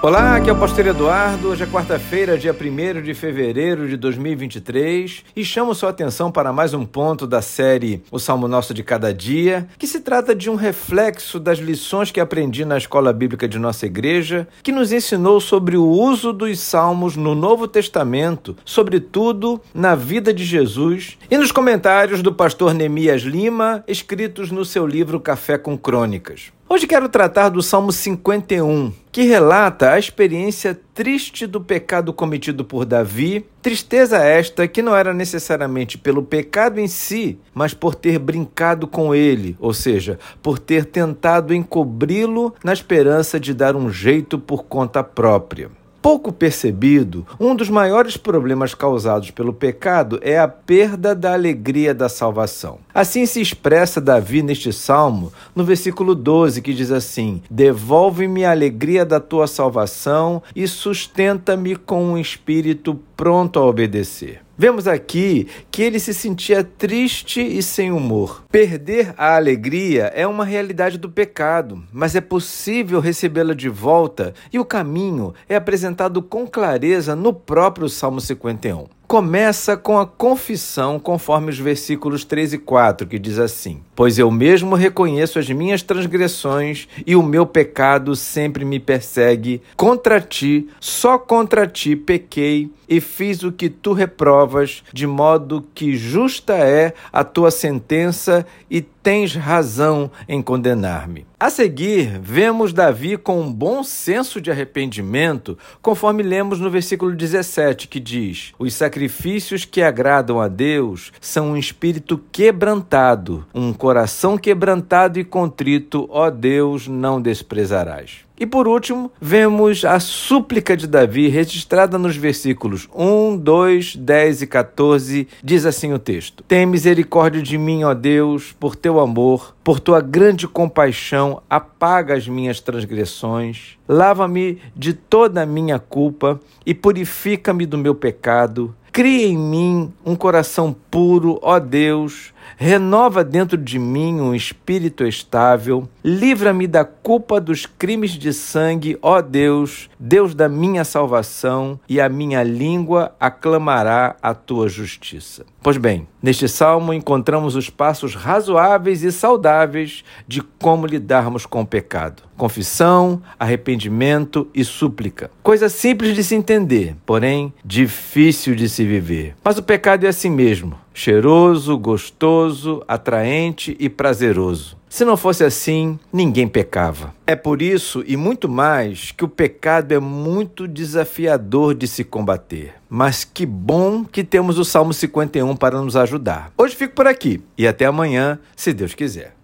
Olá, aqui é o Pastor Eduardo. Hoje é quarta-feira, dia 1 de fevereiro de 2023 e chamo sua atenção para mais um ponto da série O Salmo Nosso de Cada Dia, que se trata de um reflexo das lições que aprendi na escola bíblica de nossa igreja, que nos ensinou sobre o uso dos salmos no Novo Testamento, sobretudo na vida de Jesus, e nos comentários do pastor Neemias Lima, escritos no seu livro Café com Crônicas. Hoje quero tratar do Salmo 51, que relata a experiência triste do pecado cometido por Davi, tristeza esta que não era necessariamente pelo pecado em si, mas por ter brincado com ele, ou seja, por ter tentado encobri-lo na esperança de dar um jeito por conta própria. Pouco percebido, um dos maiores problemas causados pelo pecado é a perda da alegria da salvação. Assim se expressa Davi neste salmo, no versículo 12, que diz assim: Devolve-me a alegria da tua salvação e sustenta-me com um espírito pronto a obedecer. Vemos aqui que ele se sentia triste e sem humor. Perder a alegria é uma realidade do pecado, mas é possível recebê-la de volta e o caminho é apresentado com clareza no próprio Salmo 51 começa com a confissão, conforme os versículos 3 e 4, que diz assim: Pois eu mesmo reconheço as minhas transgressões e o meu pecado sempre me persegue. Contra ti, só contra ti pequei e fiz o que tu reprovas, de modo que justa é a tua sentença e tens razão em condenar-me. A seguir, vemos Davi com um bom senso de arrependimento, conforme lemos no versículo 17, que diz: Os sacrifícios que agradam a Deus são um espírito quebrantado, um coração quebrantado e contrito, ó Deus, não desprezarás. E por último, vemos a súplica de Davi registrada nos versículos 1, 2, 10 e 14. Diz assim o texto: Tem misericórdia de mim, ó Deus, por teu amor, por tua grande compaixão, apaga as minhas transgressões, lava-me de toda a minha culpa e purifica-me do meu pecado. Cria em mim um coração puro, ó Deus renova dentro de mim um espírito estável, livra-me da culpa dos crimes de sangue, ó Deus, Deus da minha salvação, e a minha língua aclamará a tua justiça. Pois bem, neste salmo encontramos os passos razoáveis e saudáveis de como lidarmos com o pecado: confissão, arrependimento e súplica. Coisa simples de se entender, porém difícil de se viver. Mas o pecado é assim mesmo cheiroso, gostoso, atraente e prazeroso. Se não fosse assim, ninguém pecava. É por isso e muito mais que o pecado é muito desafiador de se combater. Mas que bom que temos o Salmo 51 para nos ajudar. Hoje fico por aqui e até amanhã, se Deus quiser.